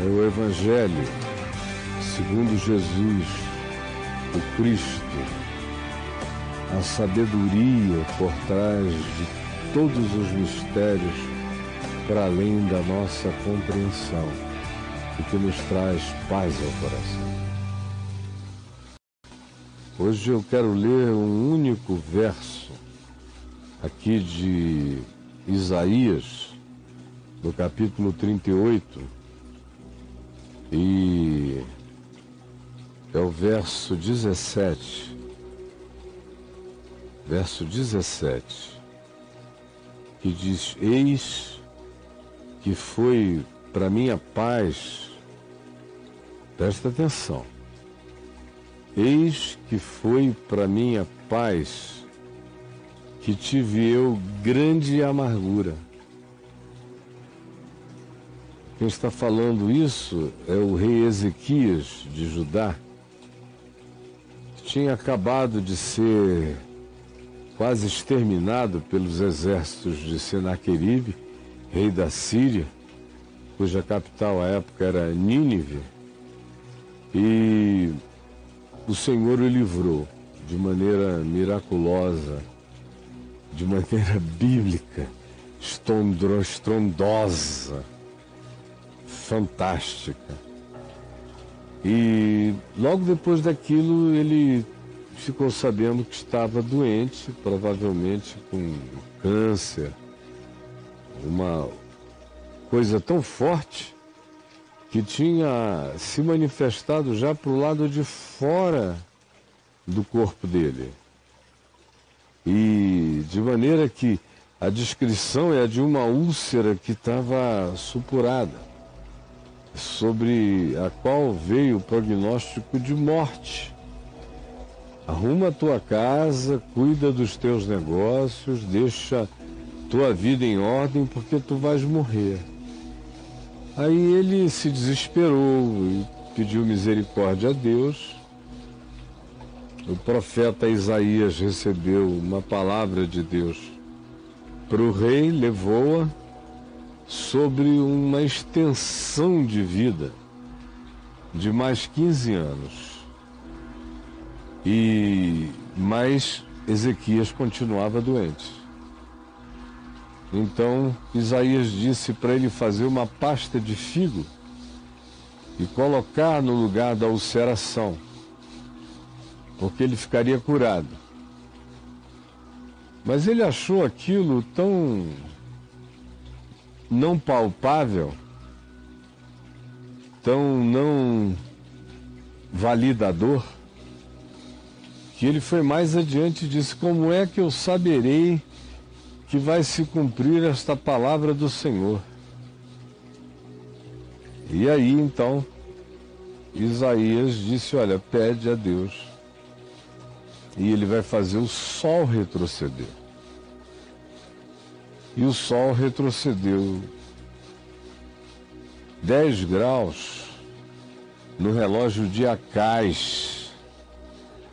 é o Evangelho segundo Jesus, o Cristo, a sabedoria por trás de todos os mistérios para além da nossa compreensão, o que nos traz paz ao coração. Hoje eu quero ler um único verso aqui de Isaías, no capítulo 38, e é o verso 17. Verso 17, que diz: Eis que foi para minha paz, presta atenção, eis que foi para minha paz que tive eu grande amargura. Quem está falando isso é o rei Ezequias de Judá. Tinha acabado de ser quase exterminado pelos exércitos de Senaqueribe, rei da Síria, cuja capital à época era Nínive, e o Senhor o livrou de maneira miraculosa, de maneira bíblica, estrondosa, fantástica e logo depois daquilo ele ficou sabendo que estava doente, provavelmente com câncer, uma coisa tão forte que tinha se manifestado já para o lado de fora do corpo dele. E de maneira que a descrição é a de uma úlcera que estava supurada sobre a qual veio o prognóstico de morte. Arruma a tua casa, cuida dos teus negócios, deixa tua vida em ordem, porque tu vais morrer. Aí ele se desesperou e pediu misericórdia a Deus. O profeta Isaías recebeu uma palavra de Deus para o rei, levou-a sobre uma extensão de vida de mais 15 anos. E mais Ezequias continuava doente. Então Isaías disse para ele fazer uma pasta de figo e colocar no lugar da ulceração, porque ele ficaria curado. Mas ele achou aquilo tão não palpável, tão não validador, que ele foi mais adiante e disse: Como é que eu saberei que vai se cumprir esta palavra do Senhor? E aí então, Isaías disse: Olha, pede a Deus, e ele vai fazer o sol retroceder e o Sol retrocedeu 10 graus no relógio de Acais.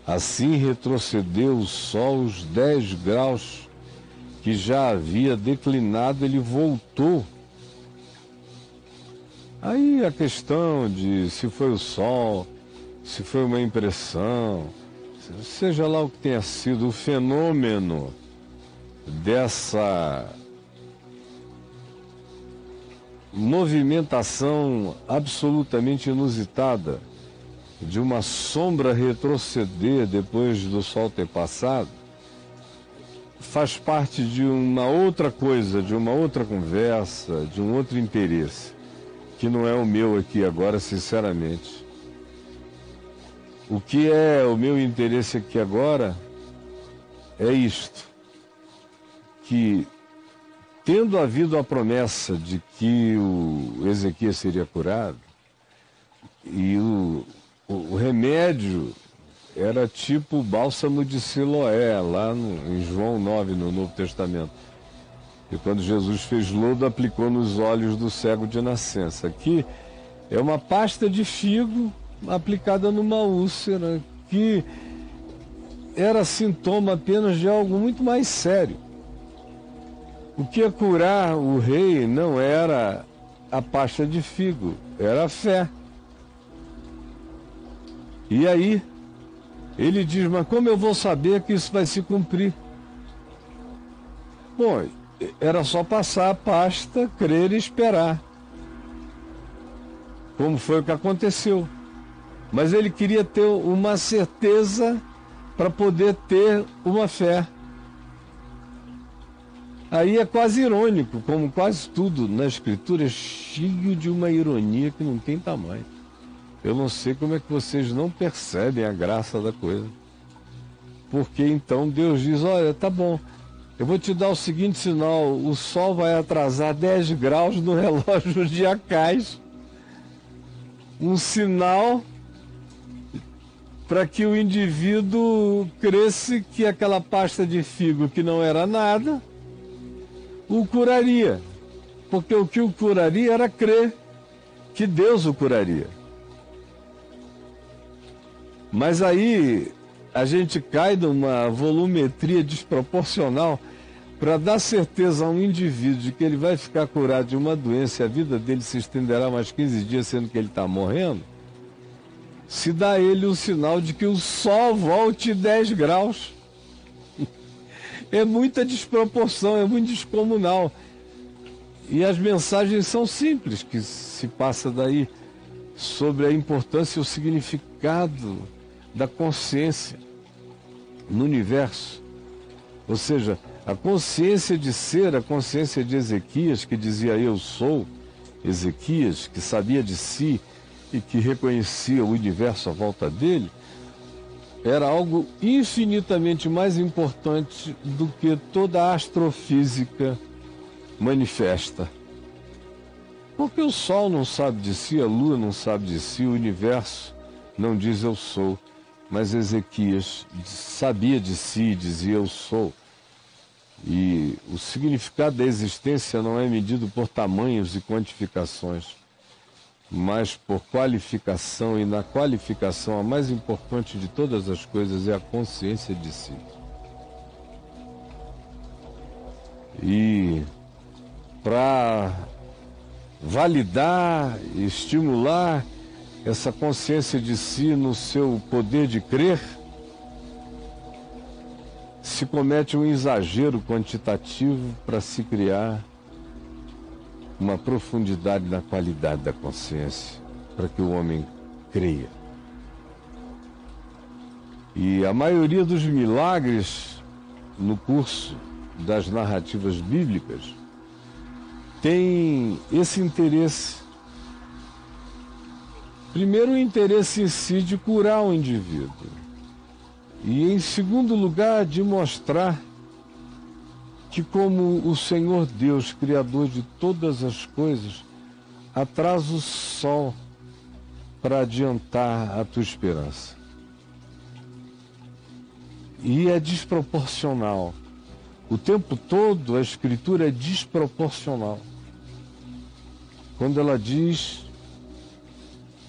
Assim retrocedeu o Sol os 10 graus que já havia declinado, ele voltou. Aí a questão de se foi o Sol, se foi uma impressão, seja lá o que tenha sido o fenômeno dessa movimentação absolutamente inusitada de uma sombra retroceder depois do sol ter passado, faz parte de uma outra coisa, de uma outra conversa, de um outro interesse, que não é o meu aqui agora, sinceramente. O que é o meu interesse aqui agora é isto: que tendo havido a promessa de que o Ezequias seria curado, e o, o, o remédio era tipo o bálsamo de Siloé, lá no, em João 9, no Novo Testamento. E quando Jesus fez lodo, aplicou nos olhos do cego de nascença. Aqui é uma pasta de figo aplicada numa úlcera, que era sintoma apenas de algo muito mais sério. O que ia curar o rei não era a pasta de figo, era a fé. E aí, ele diz: Mas como eu vou saber que isso vai se cumprir? Bom, era só passar a pasta, crer e esperar. Como foi o que aconteceu. Mas ele queria ter uma certeza para poder ter uma fé. Aí é quase irônico, como quase tudo na Escritura é cheio de uma ironia que não tem tamanho. Eu não sei como é que vocês não percebem a graça da coisa. Porque então Deus diz: Olha, tá bom, eu vou te dar o seguinte sinal: o sol vai atrasar 10 graus no relógio de Acais. Um sinal para que o indivíduo cresce que aquela pasta de figo que não era nada o curaria. Porque o que o curaria era crer que Deus o curaria. Mas aí a gente cai numa volumetria desproporcional para dar certeza a um indivíduo de que ele vai ficar curado de uma doença e a vida dele se estenderá mais 15 dias, sendo que ele está morrendo, se dá a ele o sinal de que o sol volte 10 graus é muita desproporção, é muito descomunal. E as mensagens são simples que se passa daí sobre a importância e o significado da consciência no universo. Ou seja, a consciência de ser, a consciência de Ezequias, que dizia eu sou, Ezequias, que sabia de si e que reconhecia o universo à volta dele, era algo infinitamente mais importante do que toda a astrofísica manifesta. Porque o Sol não sabe de si, a Lua não sabe de si, o universo não diz eu sou. Mas Ezequias sabia de si e dizia eu sou. E o significado da existência não é medido por tamanhos e quantificações mas por qualificação, e na qualificação a mais importante de todas as coisas é a consciência de si. E para validar estimular essa consciência de si no seu poder de crer, se comete um exagero quantitativo para se criar uma profundidade na qualidade da consciência, para que o homem creia. E a maioria dos milagres no curso das narrativas bíblicas tem esse interesse. Primeiro, o interesse em si de curar o indivíduo. E, em segundo lugar, de mostrar que, como o Senhor Deus, Criador de todas as coisas, atrasa o sol para adiantar a tua esperança. E é desproporcional. O tempo todo a Escritura é desproporcional. Quando ela diz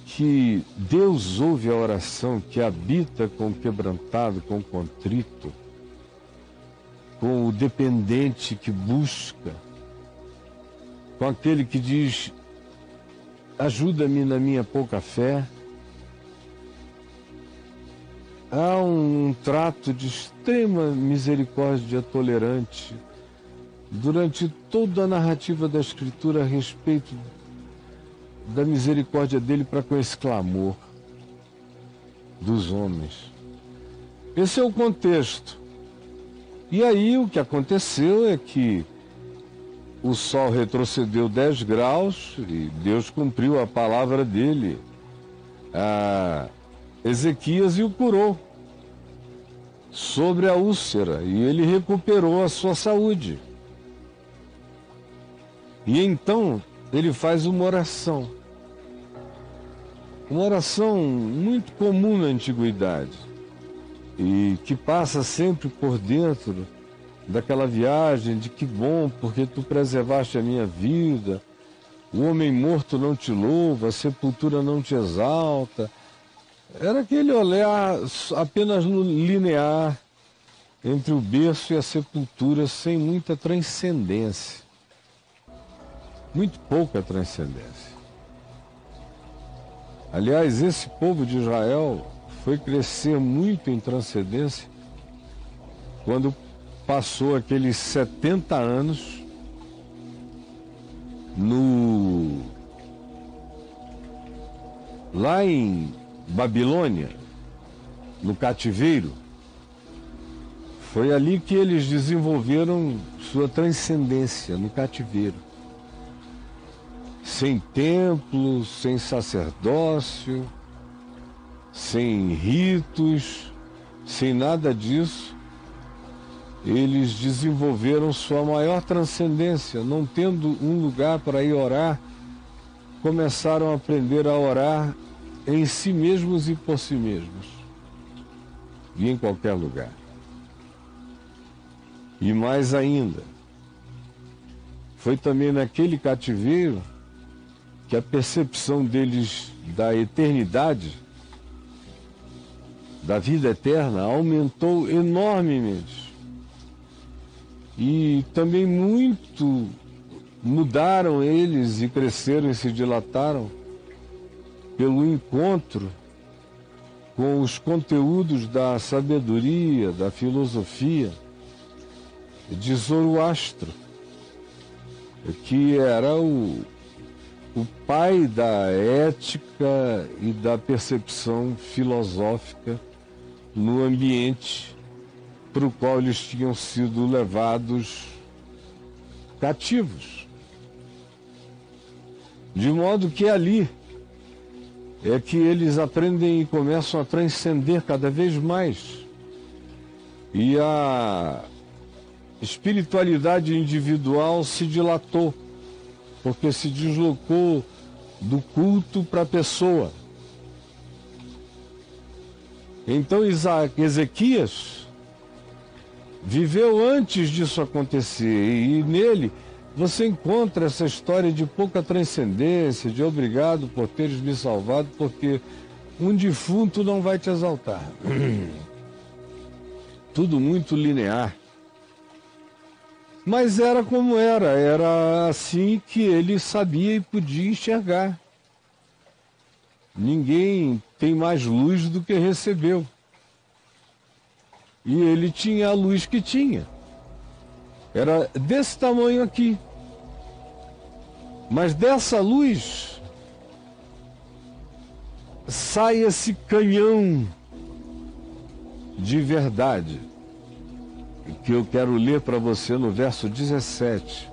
que Deus ouve a oração, que habita com o quebrantado, com o contrito, com o dependente que busca, com aquele que diz: ajuda-me na minha pouca fé. Há um trato de extrema misericórdia tolerante durante toda a narrativa da Escritura a respeito da misericórdia dele para com esse clamor dos homens. Esse é o contexto. E aí o que aconteceu é que o sol retrocedeu 10 graus e Deus cumpriu a palavra dele a Ezequias e o curou sobre a úlcera e ele recuperou a sua saúde. E então ele faz uma oração. Uma oração muito comum na antiguidade e que passa sempre por dentro daquela viagem de que bom, porque tu preservaste a minha vida, o homem morto não te louva, a sepultura não te exalta. Era aquele olhar apenas linear entre o berço e a sepultura, sem muita transcendência. muito pouca transcendência. Aliás, esse povo de Israel foi crescer muito em transcendência quando passou aqueles 70 anos no lá em Babilônia, no cativeiro, foi ali que eles desenvolveram sua transcendência no cativeiro. Sem templo, sem sacerdócio, sem ritos, sem nada disso, eles desenvolveram sua maior transcendência, não tendo um lugar para ir orar, começaram a aprender a orar em si mesmos e por si mesmos, e em qualquer lugar. E mais ainda, foi também naquele cativeiro que a percepção deles da eternidade, da vida eterna, aumentou enormemente. E também muito mudaram eles e cresceram e se dilataram pelo encontro com os conteúdos da sabedoria, da filosofia. De Zoroastro, que era o, o pai da ética e da percepção filosófica no ambiente para o qual eles tinham sido levados cativos. De modo que ali é que eles aprendem e começam a transcender cada vez mais. E a espiritualidade individual se dilatou, porque se deslocou do culto para a pessoa. Então Isaac, Ezequias viveu antes disso acontecer e nele você encontra essa história de pouca transcendência, de obrigado por teres me salvado, porque um defunto não vai te exaltar. Tudo muito linear. Mas era como era, era assim que ele sabia e podia enxergar. Ninguém tem mais luz do que recebeu. E ele tinha a luz que tinha. Era desse tamanho aqui. Mas dessa luz sai esse canhão de verdade que eu quero ler para você no verso 17,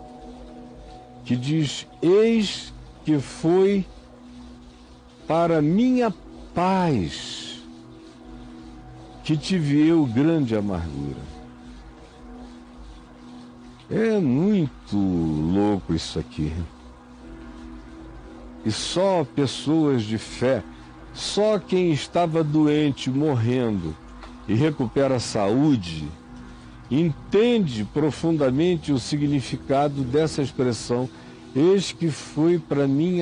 que diz: Eis que foi para minha paz que tive eu grande amargura. É muito louco isso aqui. E só pessoas de fé, só quem estava doente, morrendo e recupera a saúde, entende profundamente o significado dessa expressão. Eis que foi para mim a